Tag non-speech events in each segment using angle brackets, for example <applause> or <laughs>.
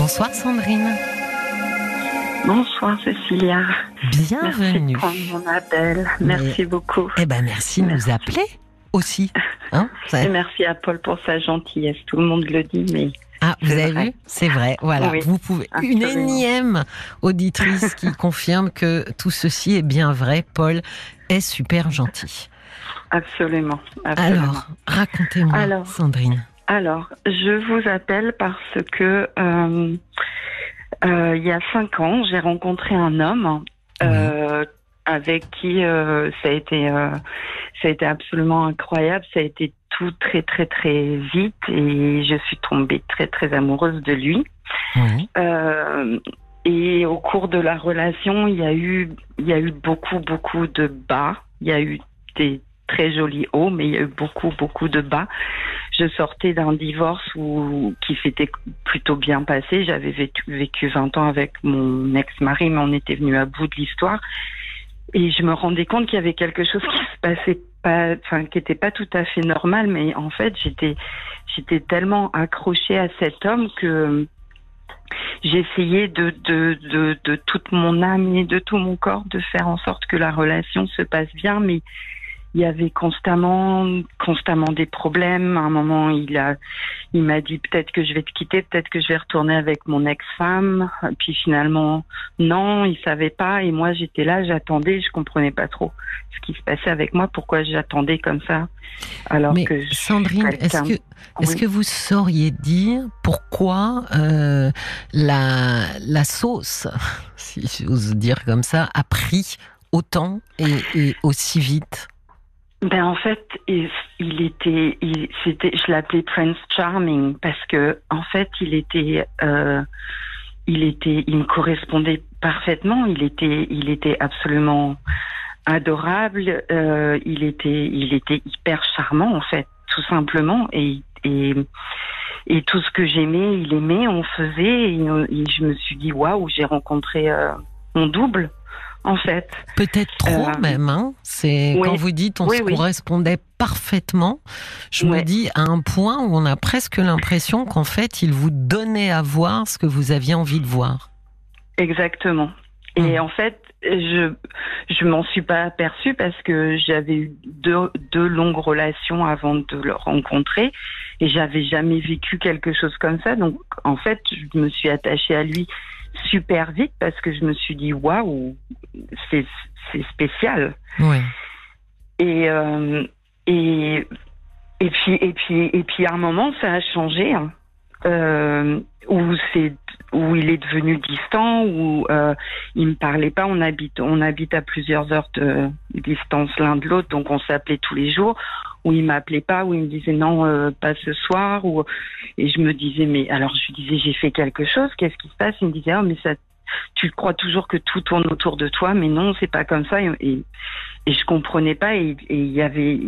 Bonsoir Sandrine. Bonsoir Cécilia. Bienvenue. Merci pour mon appel. Merci beaucoup. Eh ben merci, de nous appeler aussi. Hein Et merci à Paul pour sa gentillesse. Tout le monde le dit, mais ah, vous avez vrai. vu? C'est vrai. Voilà. Oui, vous pouvez. Une énième auditrice qui <laughs> confirme que tout ceci est bien vrai. Paul est super gentil. absolument. absolument. Alors, racontez-moi. Sandrine. Alors, je vous appelle parce que euh, euh, il y a cinq ans, j'ai rencontré un homme euh, avec qui ça a été ça a été absolument incroyable. Ça a été tout très très très vite et je suis tombée très très amoureuse de lui. Oui. Et au cours de la relation, il y a eu, il y a eu beaucoup, beaucoup de bas. Il y a eu des très jolis hauts, mais il y a eu beaucoup, beaucoup de bas. Je sortais d'un divorce où, qui s'était plutôt bien passé. J'avais vécu, vécu 20 ans avec mon ex-mari, mais on était venu à bout de l'histoire. Et je me rendais compte qu'il y avait quelque chose qui se passait pas, enfin, qui était pas tout à fait normal, mais en fait, j'étais, j'étais tellement accrochée à cet homme que, j'essayais de, de, de, de toute mon âme et de tout mon corps de faire en sorte que la relation se passe bien, mais il y avait constamment, constamment des problèmes. À un moment, il a, il m'a dit peut-être que je vais te quitter, peut-être que je vais retourner avec mon ex-femme. Puis finalement, non, il savait pas. Et moi, j'étais là, j'attendais, je comprenais pas trop ce qui se passait avec moi, pourquoi j'attendais comme ça, alors Mais que je suis Sandrine, est-ce que, est-ce Oui. que vous sauriez dire pourquoi euh, la, la sauce, <laughs> si j'ose dire comme ça, a pris autant et, et aussi vite? Ben en fait, il, était, il, c'était, je l'appelais Prince Charming parce que en fait, il était, euh, il était, il me correspondait parfaitement. Il était, il était absolument adorable. euh, il était, il était hyper charmant en fait, tout simplement. Et et et tout ce que j'aimais, il aimait, on faisait. Et, et je me suis dit waouh, j'ai rencontré euh, mon double en fait. Peut-être trop Euh, même. Hein C'est oui. quand vous dites on Oui, se oui. correspondait parfaitement. Je me dis à un point où on a presque l'impression qu'en fait il vous donnait à voir ce que vous aviez envie de voir. Exactement. Et Mm. en fait, je je m'en suis pas aperçue parce que j'avais eu deux, deux longues relations avant de le rencontrer et j'avais jamais vécu quelque chose comme ça. Donc en fait, je me suis attachée à lui super vite parce que je me suis dit waouh, c'est spécial. Oui. Et euh, et et puis et puis et puis à un moment ça a changé hein. euh, où c'est où il est devenu distant où euh, il me parlait pas. On habite on habite à plusieurs heures de distance l'un de l'autre donc on s'appelait tous les jours. Où il m'appelait pas où il me disait non euh, pas ce soir ou et je me disais mais alors je lui disais j'ai fait quelque chose qu'est-ce qui se passe? Il me disait oh mais ça tu crois toujours que tout tourne autour de toi mais non c'est pas comme ça. Et, et et je comprenais pas et il y avait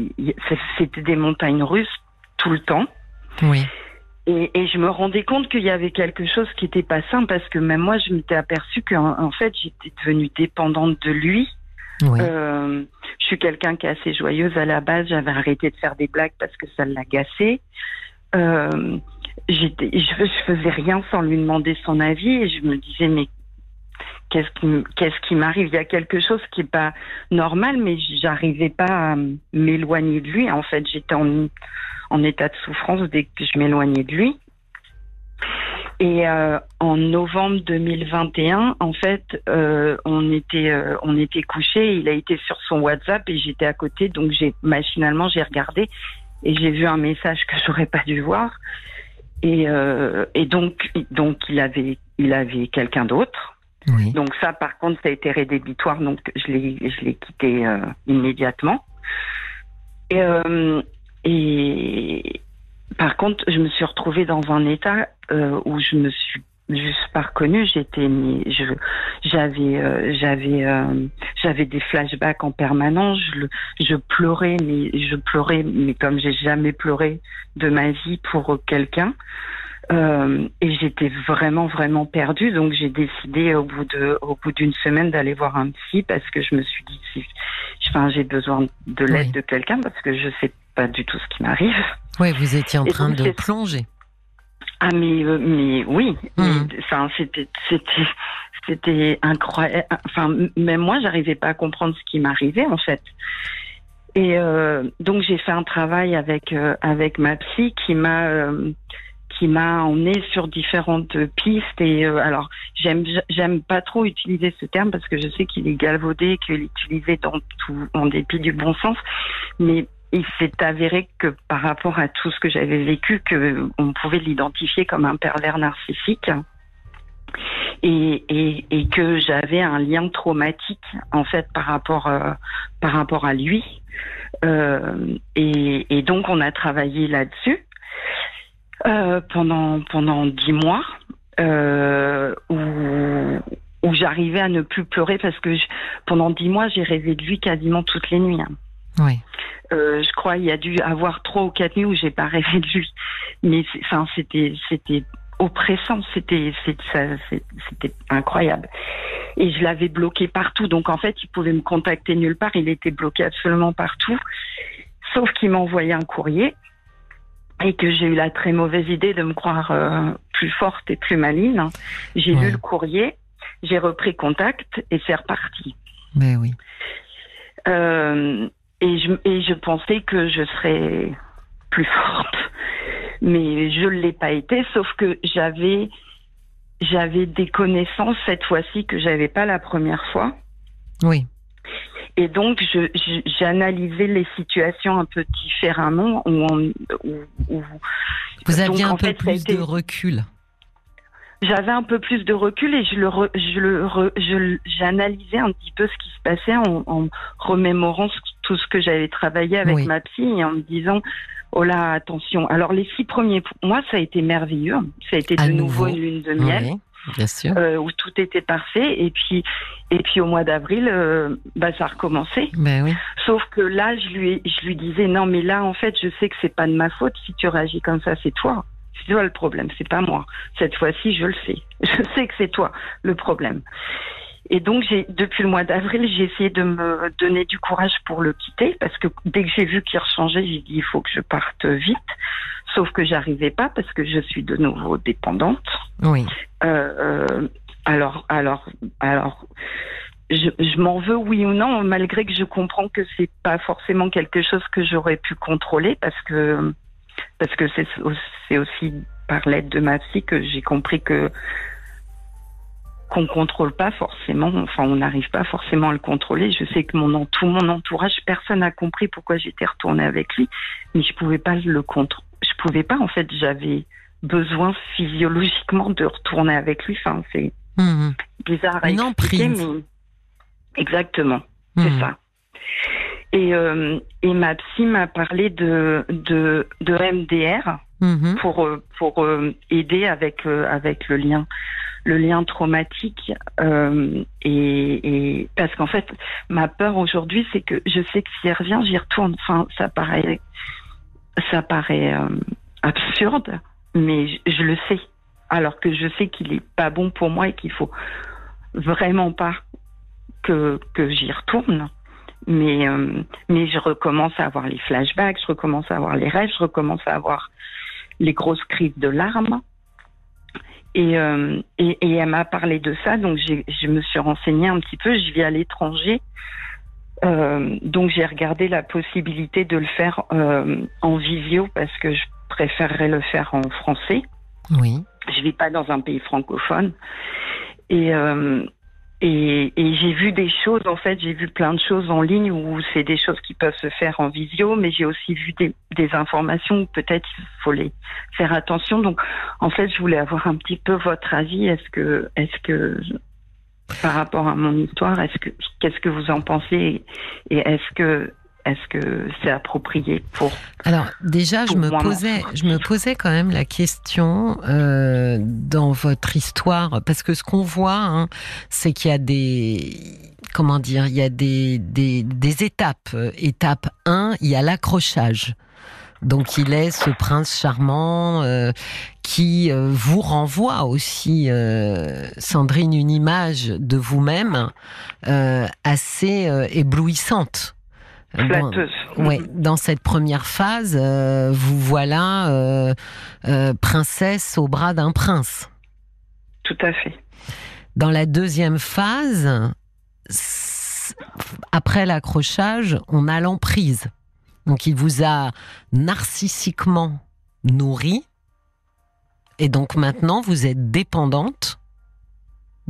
c'était des montagnes russes tout le temps. Oui. Et, et je me rendais compte qu'il y avait quelque chose qui était pas sain parce que même moi je m'étais aperçue qu'en en fait j'étais devenue dépendante de lui Oui. euh, je suis quelqu'un qui est assez joyeuse à la base. J'avais arrêté de faire des blagues parce que ça l'agaçait. Euh, j'étais, je, je faisais rien sans lui demander son avis et je me disais mais qu'est-ce qui, m'arrive? Il y a quelque chose qui est pas normal, mais j'arrivais pas à m'éloigner de lui. En fait, j'étais en, état de souffrance dès que je m'éloignais de lui. Et euh, en novembre 2021, en fait, euh, on était euh, couchés. Il a été sur son WhatsApp et j'étais à côté, donc machinalement j'ai regardé et j'ai vu un message que j'aurais pas dû voir. Et, euh, donc il avait quelqu'un d'autre. Donc ça, par contre, ça a été rédhibitoire, donc je l'ai je l'ai quitté euh, immédiatement. Et, euh, et par contre, je me suis retrouvée dans un état euh, où je me suis juste pas reconnue. J'étais, je, j'avais, j'avais, j'avais des flashbacks en permanence. Je, je pleurais, mais je pleurais, mais comme j'ai jamais pleuré de ma vie pour quelqu'un. Euh, et j'étais vraiment vraiment perdue donc j'ai décidé au bout de au bout d'une semaine d'aller voir un psy parce que je me suis dit si enfin j'ai besoin de l'aide Oui. de quelqu'un parce que je sais pas du tout ce qui m'arrive Oui, vous étiez en Et train donc, de plonger. Ah mais euh, mais oui, enfin c'était c'était c'était incroyable. Enfin même moi j'arrivais pas à comprendre ce qui m'arrivait en fait. Et euh, donc j'ai fait un travail avec euh, avec ma psy qui m'a qui m'a emmené sur différentes pistes et euh, alors j'aime j'aime pas trop utiliser ce terme parce que je sais qu'il est galvaudé qu'il est utilisé dans tout en dépit du bon sens mais il s'est avéré que par rapport à tout ce que j'avais vécu que on pouvait l'identifier comme un pervers narcissique et, et, que j'avais un lien traumatique en fait par rapport euh, par rapport à lui. Euh, et donc on a travaillé là-dessus euh, pendant pendant dix mois euh, où où j'arrivais à ne plus pleurer parce que je- pendant dix mois j'ai rêvé de lui quasiment toutes les nuits. hein. Oui. Euh, je crois il y a dû avoir trois ou quatre nuits où j'ai pas <laughs> rêvé de lui, mais enfin c'était c'était oppressant, c'était c'était incroyable. Et je l'avais bloqué partout, donc en fait il pouvait me contacter nulle part, il était bloqué absolument partout, sauf qu'il m'envoyait un courrier et que j'ai eu la très mauvaise idée de me croire euh, plus forte et plus maligne. J'ai Ouais. lu le courrier, j'ai repris contact et c'est reparti. Mais oui. Euh, et, je, et je pensais que je serais plus forte. Mais je ne l'ai pas été, sauf que j'avais j'avais des connaissances cette fois-ci que j'avais pas la première fois. Oui. Et donc, j'analysais les situations un peu différemment. Où on- où- où- Vous Donc, aviez un peu fait, plus été- de recul. j'avais un peu plus de recul et je le, re- je le, re- je l- j'analysais un petit peu ce qui se passait en, en remémorant ce- tout ce que j'avais travaillé avec Oui. ma psy et en me disant oh là attention. Alors les six premiers mois ça a été merveilleux, ça a été À de nouveau nouveau. une lune de miel. Oui, bien sûr. euh, où tout était parfait. Et puis et puis au mois d'avril euh, bah ça a recommencé. Ben oui. sauf que là je lui je lui disais non mais là en fait je sais que c'est pas de ma faute si tu réagis comme ça c'est toi. C'est toi le problème c'est pas moi. Cette fois-ci je le sais. <laughs> Je sais que c'est toi le problème. Et donc j'ai depuis le mois d'avril j'ai essayé de me donner du courage pour le quitter parce que dès que j'ai vu qu'il rechangeait j'ai dit il faut que je parte vite. Sauf que j'arrivais pas parce que je suis de nouveau dépendante Oui. euh, euh, alors, alors, alors, je, m'en veux oui ou non, malgré que je comprends que c'est pas forcément quelque chose que j'aurais pu contrôler, parce que parce que c'est aussi par l'aide de ma psy que j'ai compris que qu'on contrôle pas forcément, enfin on n'arrive pas forcément à le contrôler. Je sais que mon tout mon entourage, personne n'a compris pourquoi j'étais retournée avec lui, mais je pouvais pas le contrôler. Je pouvais pas en fait, j'avais besoin physiologiquement de retourner avec lui. Enfin, c'est Mhm. bizarre à Une expliquer, emprise. mais exactement, c'est Mhm. ça. Et, euh, et ma psy m'a parlé de, de, de MDR Mhm. pour, euh, pour euh, aider avec, euh, avec le lien le lien traumatique et, et parce qu'en fait ma peur aujourd'hui c'est que je sais que si elle revient j'y retourne enfin ça paraît ça paraît absurde mais je, je le sais. Alors que je sais qu'il est pas bon pour moi et qu'il faut vraiment pas que que j'y retourne. Mais euh, mais je recommence à avoir les flashbacks je recommence à avoir les rêves je recommence à avoir les grosses crises de larmes. Et, euh, et, et elle m'a parlé de ça, donc je me suis renseignée un petit peu. Je vis à l'étranger, euh, donc j'ai regardé la possibilité de le faire euh, en visio parce que je préférerais le faire en français. Oui. Je vis pas dans un pays francophone et euh, et, et j'ai vu des choses. En fait, j'ai vu plein de choses en ligne où c'est des choses qui peuvent se faire en visio, mais j'ai aussi vu des, des informations où peut-être il faut les faire attention. Donc, en fait, je voulais avoir un petit peu votre avis. Est-ce que, est-ce que, par rapport à mon histoire, est-ce que, qu'est-ce que vous en pensez et est-ce que, est-ce que c'est approprié pour Alors déjà, je me posais, je me posais quand même la question euh, dans votre histoire, parce que ce qu'on voit, hein, c'est qu'il y a des, comment dire, il y a des des, des étapes. Étape 1, il y a l'accrochage. Donc il est ce prince charmant euh, qui euh, vous renvoie aussi, euh, Sandrine, une image de vous-même assez éblouissante. Flatteuse. Dans, ouais, dans cette première phase, vous voilà princesse au bras d'un prince. Tout à fait. Dans la deuxième phase, après l'accrochage, on a l'emprise. Donc il vous a narcissiquement nourri. Et donc maintenant, vous êtes dépendante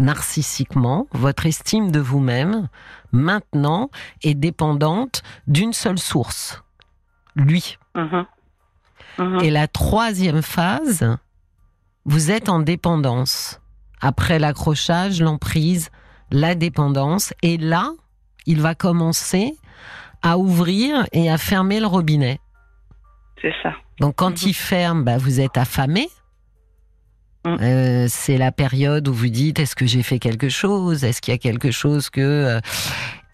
narcissiquement. Votre estime de vous-même, maintenant, est dépendante d'une seule source. Lui. Mhm. Mhm. Et la troisième phase, vous êtes en dépendance. Après l'accrochage, l'emprise, la dépendance. Et là, il va commencer à ouvrir et à fermer le robinet. C'est ça. Donc quand mhm. il ferme, bah, vous êtes affamé. Mhm. Euh, c'est la période où vous dites est-ce que j'ai fait quelque chose? Est-ce qu'il y a quelque chose que... Euh,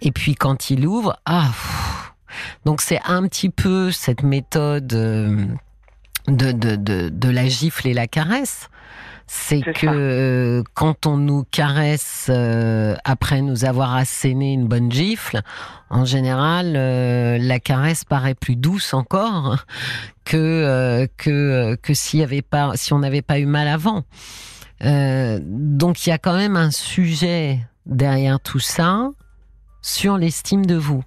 et puis quand il ouvre, ah... Donc c'est un petit peu cette méthode euh, de, de, de, de la gifle et la caresse c'est que euh, quand on nous caresse euh, après nous avoir asséné une bonne gifle, en général, euh, la caresse paraît plus douce encore que que que s'il y avait pas, si on n'avait pas eu mal avant. donc il y a quand même un sujet derrière tout ça sur l'estime de vous.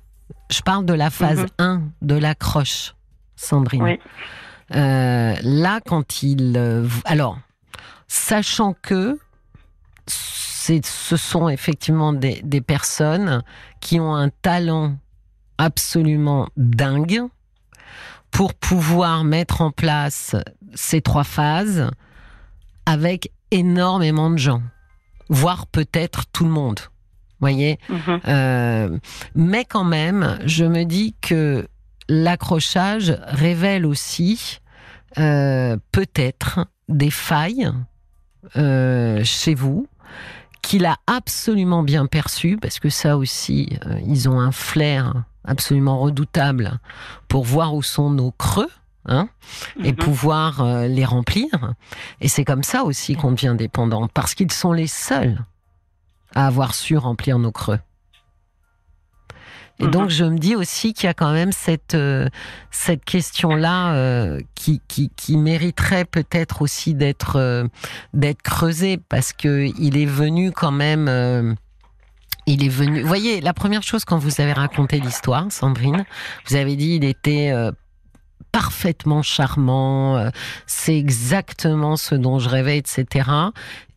Je parle de la phase 1 mhm. de l'accroche, Sandrine. Oui. là, quand il, alors sachant que ce sont effectivement des, personnes qui ont un talent absolument dingue pour pouvoir mettre en place ces trois phases avec énormément de gens, voire peut-être tout le monde. Voyez, mhm. euh, mais quand même, je me dis que l'accrochage révèle aussi euh, peut-être des failles euh, chez vous, qu'il a absolument bien perçu, parce que ça aussi, euh, ils ont un flair absolument redoutable pour voir où sont nos creux. Hein, et mhm. pouvoir euh, les remplir. Et c'est comme ça aussi qu'on devient dépendant, parce qu'ils sont les seuls à avoir su remplir nos creux. Et donc, mhm. je me dis aussi qu'il y a quand même cette, euh, cette question-là euh, qui, qui, qui, mériterait peut-être aussi d'être euh, d'être creusée parce que il est venu quand même. il est venu. Vous voyez, la première chose quand vous avez raconté l'histoire, Sandrine, vous avez dit il était parfaitement charmant, c'est exactement ce dont je rêvais, etc.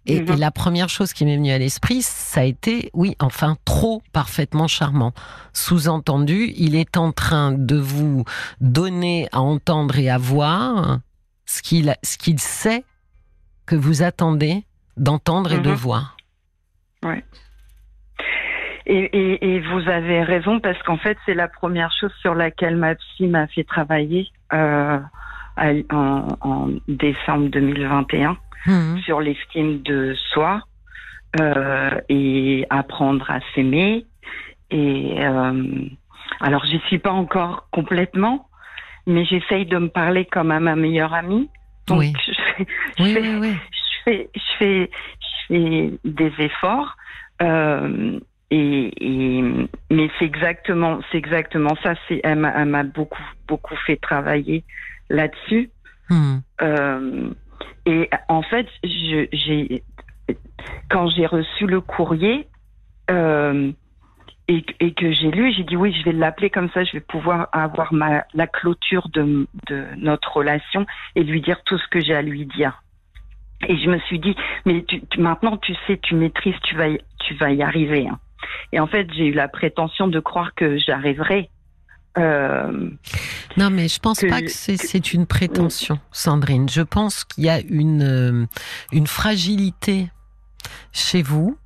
Et, mhm. la première chose qui m'est venue à l'esprit, ça a été, oui, enfin, trop parfaitement charmant. Sous-entendu, il est en train de vous donner à entendre et à voir ce qu'il ce qu'il sait que vous attendez d'entendre et de mhm. voir. Oui. Et, vous avez raison parce qu'en fait, c'est la première chose sur laquelle ma psy m'a fait travailler euh, en, en décembre 2021. Mhm. sur l'estime de soi euh, et apprendre à s'aimer. Et euh, alors, j'y suis pas encore complètement, mais j'essaye de me parler comme à ma meilleure amie. Donc, oui. je, fais, je, fais, je, fais, je, fais, des efforts. Euh, et, et, mais c'est exactement, c'est exactement ça. C'est, elle m'a beaucoup, beaucoup fait travailler là-dessus. Mmh. Euh, et en fait, j'ai quand j'ai reçu le courrier euh, et, que j'ai lu, j'ai dit oui, je vais l'appeler comme ça, je vais pouvoir avoir ma, la clôture de, de notre relation et lui dire tout ce que j'ai à lui dire. Et je me suis dit, mais tu, maintenant tu sais, tu maîtrises, tu vas y, tu vas y arriver. Hein. Et en fait, j'ai eu la prétention de croire que j'arriverais euh, non, mais je pense pas que c'est une prétention, Sandrine. Je pense qu'il y a une, euh, une fragilité chez vous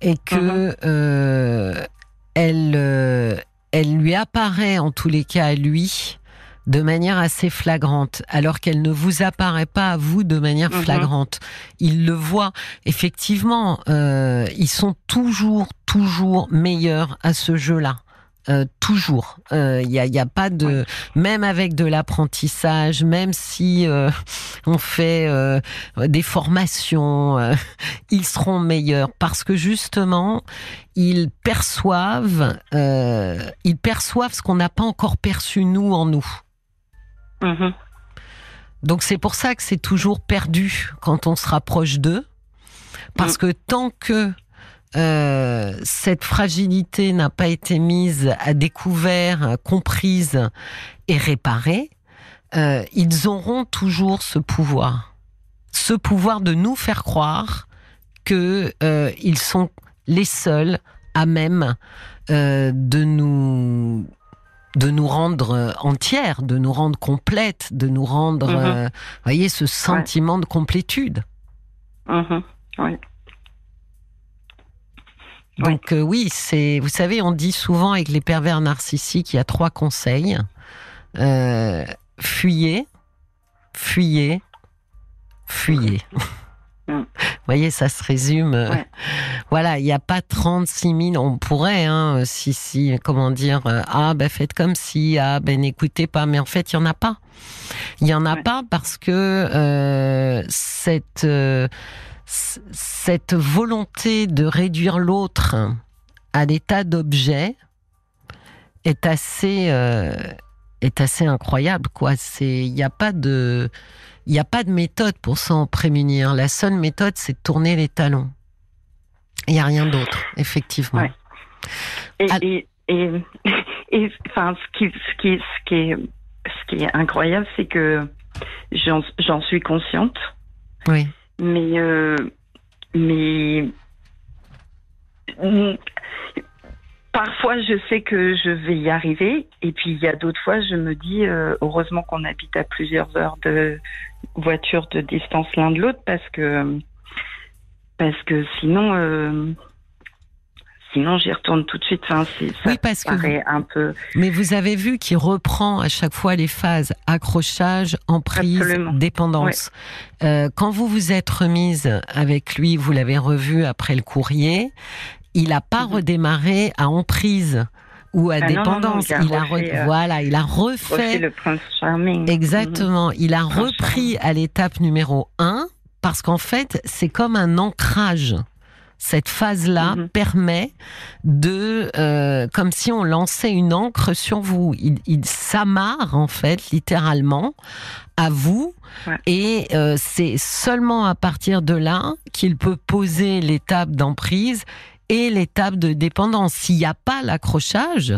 et que uh-huh. euh, elle, elle lui apparaît, en tous les cas à lui, de manière assez flagrante, alors qu'elle ne vous apparaît pas à vous de manière uh-huh. flagrante. Il le voit. Effectivement, ils sont toujours, toujours meilleurs à ce jeu-là Euh, toujours. Il euh, n'y a, y a, pas de, même avec de l'apprentissage, même si euh, on fait des formations, ils seront meilleurs parce que justement ils perçoivent, ils perçoivent ce qu'on n'a pas encore perçu nous en nous. Mm-hmm. Donc c'est pour ça que c'est toujours perdu quand on se rapproche d'eux, parce mm. que tant que euh, cette fragilité n'a pas été mise à découvert, comprise et réparée, euh, ils auront toujours ce pouvoir, ce pouvoir de nous faire croire que euh, ils sont les seuls à même de nous de nous rendre entières, de nous rendre complètes, de nous rendre, mm-hmm. voyez, ce sentiment de complétude. Mm-hmm. Oui. Donc euh, oui, c'est, vous savez, on dit souvent avec les pervers narcissiques, il y a trois conseils euh, fuyez, fuyez, fuyez. Mm. <laughs> Vous voyez, ça se résume. Euh, voilà, il n'y a pas 36 000. On pourrait, hein, si, si, comment dire, ah, ben faites comme si, ah, ben n'écoutez pas. Mais en fait, il n'y en a pas. Il n'y en a pas parce que cette cette volonté de réduire l'autre à l'état d'objet est assez euh, est assez incroyable quoi. C'est il n'y a pas de il n'y a pas de méthode pour s'en prémunir. La seule méthode c'est de tourner les talons. Il n'y a rien d'autre effectivement. Et, et, enfin ce qui ce qui ce qui est ce qui est incroyable c'est que j'en suis consciente. Oui mais euh, mais parfois je sais que je vais y arriver. Et puis il y a d'autres fois je me dis euh, heureusement qu'on habite à plusieurs heures de voiture de distance l'un de l'autre parce que parce que sinon euh, sinon j'y retourne tout de suite. Enfin, ça oui, parce que un peu. Mais vous avez vu qu'il reprend à chaque fois les phases accrochage, emprise, dépendance. Euh, quand vous vous êtes remise avec lui, vous l'avez revu après le courrier, il n'a pas mhm. redémarré à emprise ou à ah dépendance. il, a, euh, voilà, il a refait, le prince charming. Exactement. Il a repris à l'étape numéro 1 parce qu'en fait, c'est comme un ancrage. Cette phase-là mhm. permet de, euh, comme si on lançait une encre sur vous. Il, s'amarre en fait, littéralement, à vous. Et euh, c'est seulement à partir de là qu'il peut poser l'étape d'emprise et l'étape de dépendance. S'il n'y a pas l'accrochage,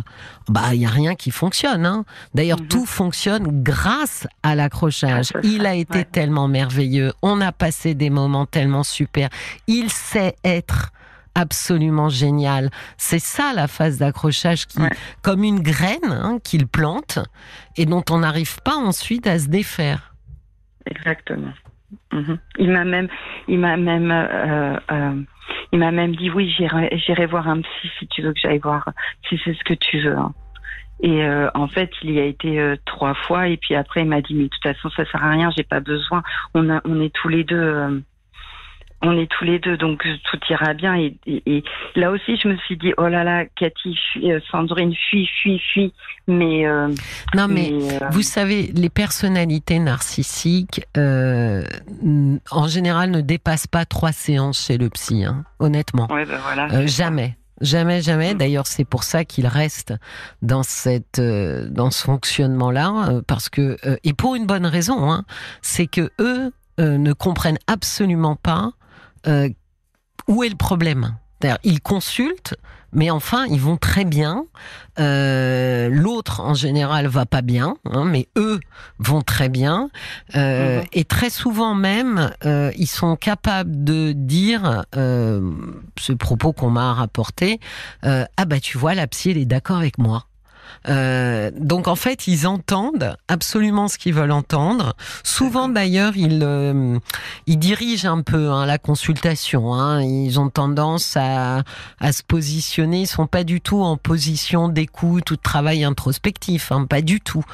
bah il y a rien qui fonctionne. Hein. D'ailleurs, mhm. tout fonctionne grâce à l'accrochage. Il a été tellement merveilleux. On a passé des moments tellement super. Il sait être absolument génial. C'est ça la phase d'accrochage qui, comme une graine hein, qu'il plante et dont on n'arrive pas ensuite à se défaire. Exactement. Mhm. Il m'a même, il m'a même euh, euh, il m'a même dit oui, j'irai voir un psy si tu veux que j'aille voir, si c'est ce que tu veux. Hein. Et euh, en fait, il y a été euh, trois fois et puis après il m'a dit mais de toute façon ça sert à rien, j'ai pas besoin. On a, on est tous les deux. On est tous les deux, donc tout ira bien. Et, là aussi, je me suis dit, oh là là, Cathy, euh, Sandrine, fuis, fuis, fuis. Mais euh, non, mais, euh, vous savez, les personnalités narcissiques, en général, ne dépassent pas trois séances chez le psy. Hein, honnêtement, ouais, ben voilà, jamais. Jamais, jamais. Mm. D'ailleurs, c'est pour ça qu'il reste dans cette, dans ce fonctionnement-là, parce que et pour une bonne raison, hein, c'est que eux ne comprennent absolument pas euh, où est le problème? Ils consultent, mais enfin, ils vont très bien. Euh, l'autre, en général, va pas bien, hein, mais eux vont très bien. Euh, mhm. Et très souvent même, ils sont capables de dire ce propos qu'on m'a rapporté. ah bah tu vois, la psy, elle est d'accord avec moi. Euh, donc en fait, ils entendent absolument ce qu'ils veulent entendre. Souvent d'ailleurs, ils, euh, ils dirigent un peu hein, la consultation. Hein. Ils ont tendance à, à se positionner. Ils sont pas du tout en position d'écoute ou de travail introspectif. Hein, pas du tout.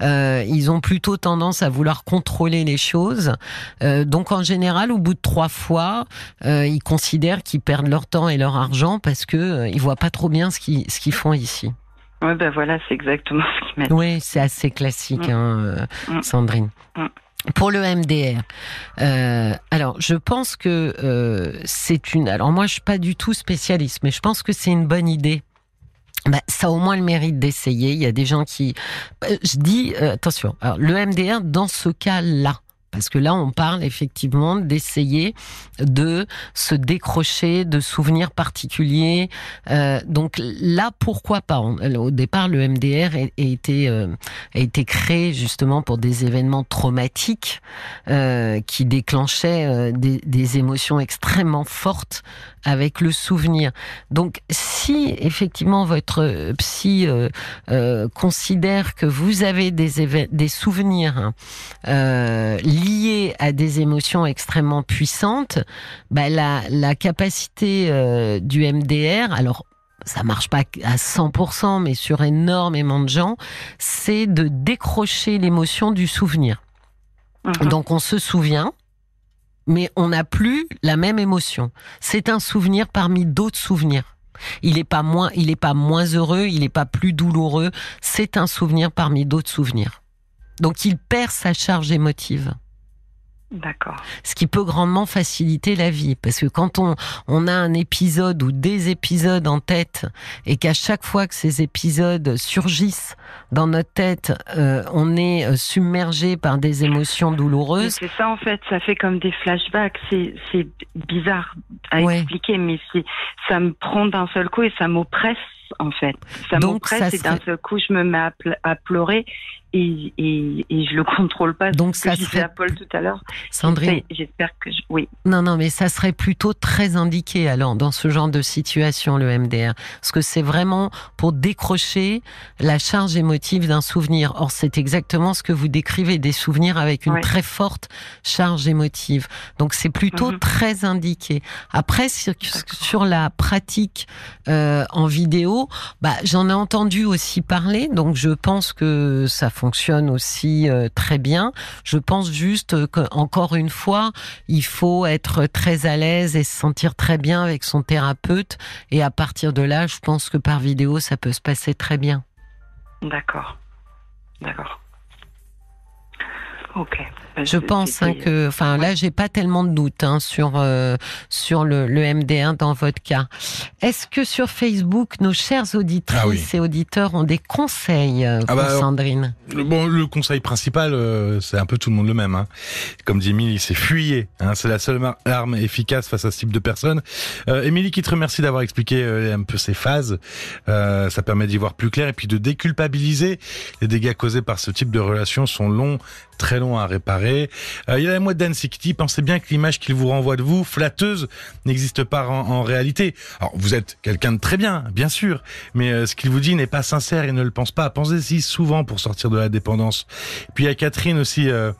Euh, ils ont plutôt tendance à vouloir contrôler les choses. Euh, donc en général, au bout de trois fois, euh, ils considèrent qu'ils perdent leur temps et leur argent parce que ils voient pas trop bien ce qu'ils ce qu'ils font ici. Ouais, ben voilà, c'est exactement ce qui m'a dit. Oui, c'est assez classique, Mm. hein, euh, Mm. Sandrine. Mm. Pour le MDR, euh, alors je pense que euh, c'est une. Alors moi, je suis pas du tout spécialiste, mais je pense que c'est une bonne idée. Bah, ça a au moins le mérite d'essayer. Il y a des gens qui. Je dis euh, attention. Alors le MDR dans ce cas-là. Parce que là, on parle effectivement d'essayer de se décrocher de souvenirs particuliers. Euh, donc là, pourquoi pas Au départ, le MDR a, été, euh, a été créé justement pour des événements traumatiques euh, qui déclenchaient euh, des, des émotions extrêmement fortes avec le souvenir. Donc, si effectivement votre psy euh, euh, considère que vous avez des, des souvenirs hein, euh, liées à des émotions extrêmement puissantes, bah, la, la capacité euh, du MDR, alors ça marche pas à 100%, mais sur énormément de gens, c'est de décrocher l'émotion du souvenir. Mhm. Donc on se souvient, mais on n'a plus la même émotion. C'est un souvenir parmi d'autres souvenirs. Il n'est pas moins, il est pas moins heureux, il n'est pas plus douloureux. C'est un souvenir parmi d'autres souvenirs. Donc il perd sa charge émotive D'accord. ce qui peut grandement faciliter la vie. Parce que quand on, on a un épisode ou des épisodes en tête, et qu'à chaque fois que ces épisodes surgissent dans notre tête, euh, on est euh, submergé par des émotions douloureuses, C'est ça en fait, ça fait comme des flashbacks. C'est bizarre à Ouais. expliquer, mais ça me prend d'un seul coup et ça m'oppresse en fait. Ça m'oppresse et d'un seul coup je me mets à pleurer et, et, et je le contrôle pas. Donc, ça serait- à Paul tout à l'heure. Sandrine. J'espère- que je... oui. Non, non, mais ça serait plutôt très indiqué alors dans ce genre de situation, le MDR. Parce que c'est vraiment pour décrocher la charge émotive d'un souvenir. Or, c'est exactement ce que vous décrivez, des souvenirs avec une Ouais. très forte charge émotive. Donc, c'est plutôt Mhm. très indiqué. Après, sur, sur la pratique euh, en vidéo, bah, j'en ai entendu aussi parler, donc je pense que ça fonctionne aussi euh, très bien. Je pense juste qu'encore une fois, il faut être très à l'aise et se sentir très bien avec son thérapeute. Et à partir de là, je pense que par vidéo, ça peut se passer très bien. D'accord. D'accord. Ok. Je pense hein, c'était- que, enfin là, j'ai pas tellement de doutes hein, sur euh, sur le, le MD1 dans votre cas. Est-ce que sur Facebook, nos chères auditrices Ah oui. et auditeurs ont des conseils euh, Ah bah, Sandrine? Le- Bon, le conseil principal, euh, c'est un peu tout le monde le même. Hein. Comme dit Émilie, c'est fuyez. Hein, c'est la seule arme efficace face à ce type de personnes. Euh, Émilie qui te remercie d'avoir expliqué euh, un peu ces phases. Euh, ça permet d'y voir plus clair et puis de déculpabiliser. Les dégâts causés par ce type de relation sont longs, très longs à réparer. Euh, il y a la qui dit, pensez bien que l'image qu'il vous renvoie de vous, flatteuse, n'existe pas en, en réalité. Alors, vous êtes quelqu'un de très bien, bien sûr, mais euh, ce qu'il vous dit n'est pas sincère et ne le pense pas. Pensez-y souvent pour sortir de la dépendance. Puis il y a Catherine aussi euh,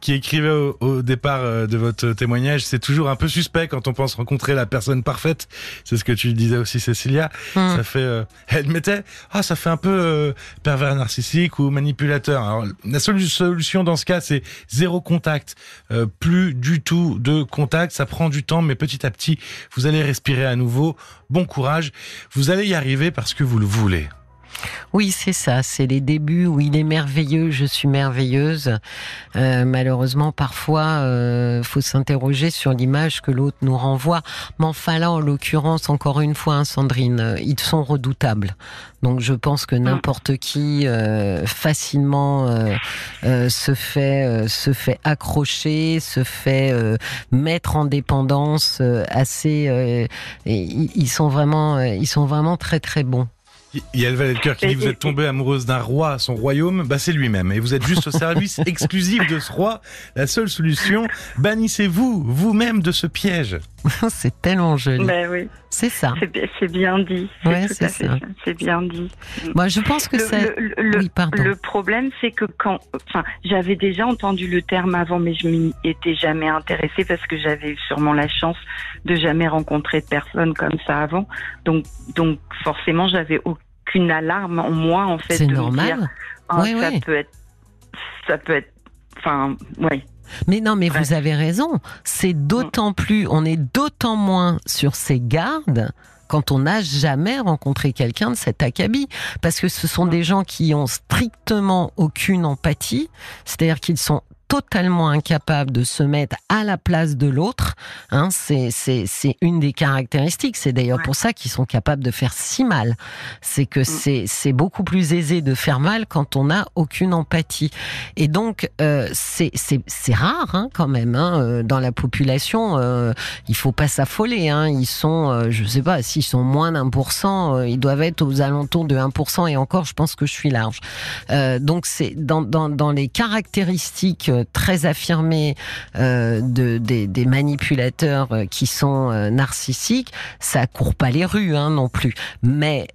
qui écrivait au, au départ euh, de votre témoignage, c'est toujours un peu suspect quand on pense rencontrer la personne parfaite. C'est ce que tu disais aussi, Cécilia. Hum. Ça fait, euh, elle mettait, ah, ça fait un peu euh, pervers narcissique ou manipulateur. Alors, la solu- solution dans ce cas, c'est zéro contact, Euh, plus du tout de contact. Ça prend du temps, mais petit à petit, vous allez respirer à nouveau. Bon courage, vous allez y arriver parce que vous le voulez. Oui, c'est ça. C'est les débuts où il est merveilleux, je suis merveilleuse. Euh, malheureusement, parfois, euh, faut s'interroger sur l'image que l'autre nous renvoie. Mais enfin là, en l'occurrence, encore une fois, hein, Sandrine, euh, ils sont redoutables. Donc, je pense que n'importe qui euh, facilement se fait se fait accrocher, se fait mettre en dépendance assez. et ils sont vraiment, ils sont vraiment très très bons. Il y a le valet de cœur qui dit vous êtes <laughs> tombée amoureuse d'un roi, son royaume, bah c'est lui-même. Et vous êtes juste au service <laughs> exclusif de ce roi. La seule solution, bannissez-vous vous-même de ce piège. <laughs> c'est tellement joli. Ben oui, C'est ça. c'est bi- c'est bien dit. C'est. C'est bien dit. Moi, je pense que Le, ça. le- le- Oui, problème, c'est que quand, enfin, j'avais déjà entendu le terme avant, mais je m'y étais jamais intéressée parce que j'avais sûrement la chance de jamais rencontrer de personne comme ça avant. Donc, donc forcément, j'avais aucune alarme en moi en fait C'est me dire, normal. ah, Oui, ça oui. peut être, ça peut être, enfin, ouais. Mais non, mais Ouais. vous avez raison. C'est d'autant plus, on est d'autant moins sur ses gardes quand on n'a jamais rencontré quelqu'un de cet acabit. Parce que ce sont des gens qui ont strictement aucune empathie, c'est-à-dire qu'ils sont totalement incapable de se mettre à la place de l'autre. Hein, c'est une des caractéristiques. C'est d'ailleurs pour ça qu'ils sont capables de faire si mal. C'est que mm. c'est beaucoup plus aisé de faire mal quand on n'a aucune empathie. Et donc euh, c'est rare hein, quand même hein, euh, dans la population. Euh, il faut pas s'affoler. Hein, ils sont, euh, je sais pas, s'ils sont moins d'un pour cent, euh, ils doivent être aux alentours de 1% et encore, je pense que je suis large. donc c'est dans, dans dans les caractéristiques très affirmé euh, de, des, manipulateurs euh, qui sont euh, narcissiques, ça court pas les rues hein, non plus. Mais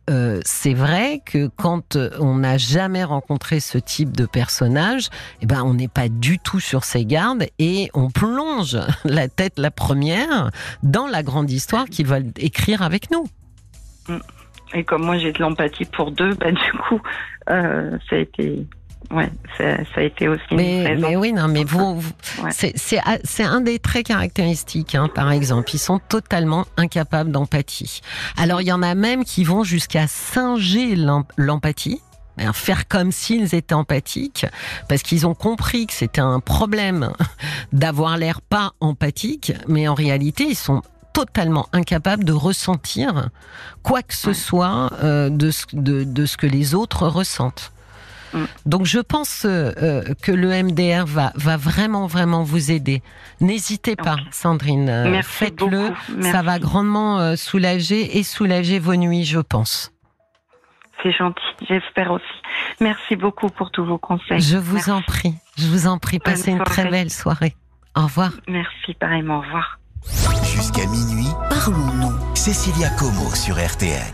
c'est vrai que quand on n'a jamais rencontré ce type de personnage, eh ben on n'est pas du tout sur ses gardes et on plonge <laughs> la tête la première dans la grande histoire qu'ils veulent écrire avec nous. Et comme moi j'ai de l'empathie pour deux, bah, du coup, ça a été ouais, ça, a été aussi. Mais, mais oui, non, mais vous, c'est un des traits caractéristiques, hein, par exemple. Ils sont totalement incapables d'empathie. Alors, il y en a même qui vont jusqu'à singer l'empathie faire comme s'ils étaient empathiques, parce qu'ils ont compris que c'était un problème <laughs> d'avoir l'air pas empathique, mais en réalité, ils sont totalement incapables de ressentir quoi que ce soit euh, de, de, de ce que les autres ressentent. Mm. Donc je pense euh, euh, que le MDR va, va vraiment, vraiment vous aider. N'hésitez pas, Sandrine. Euh, faites-le. Ça va grandement soulager et soulager vos nuits, je pense. C'est gentil, j'espère aussi. Merci beaucoup pour tous vos conseils. Je vous en prie, je vous en prie. Passez une très belle soirée. Au revoir. Merci, pareillement. Au revoir. Jusqu'à minuit, parlons-nous. Cécilia Como sur RTL.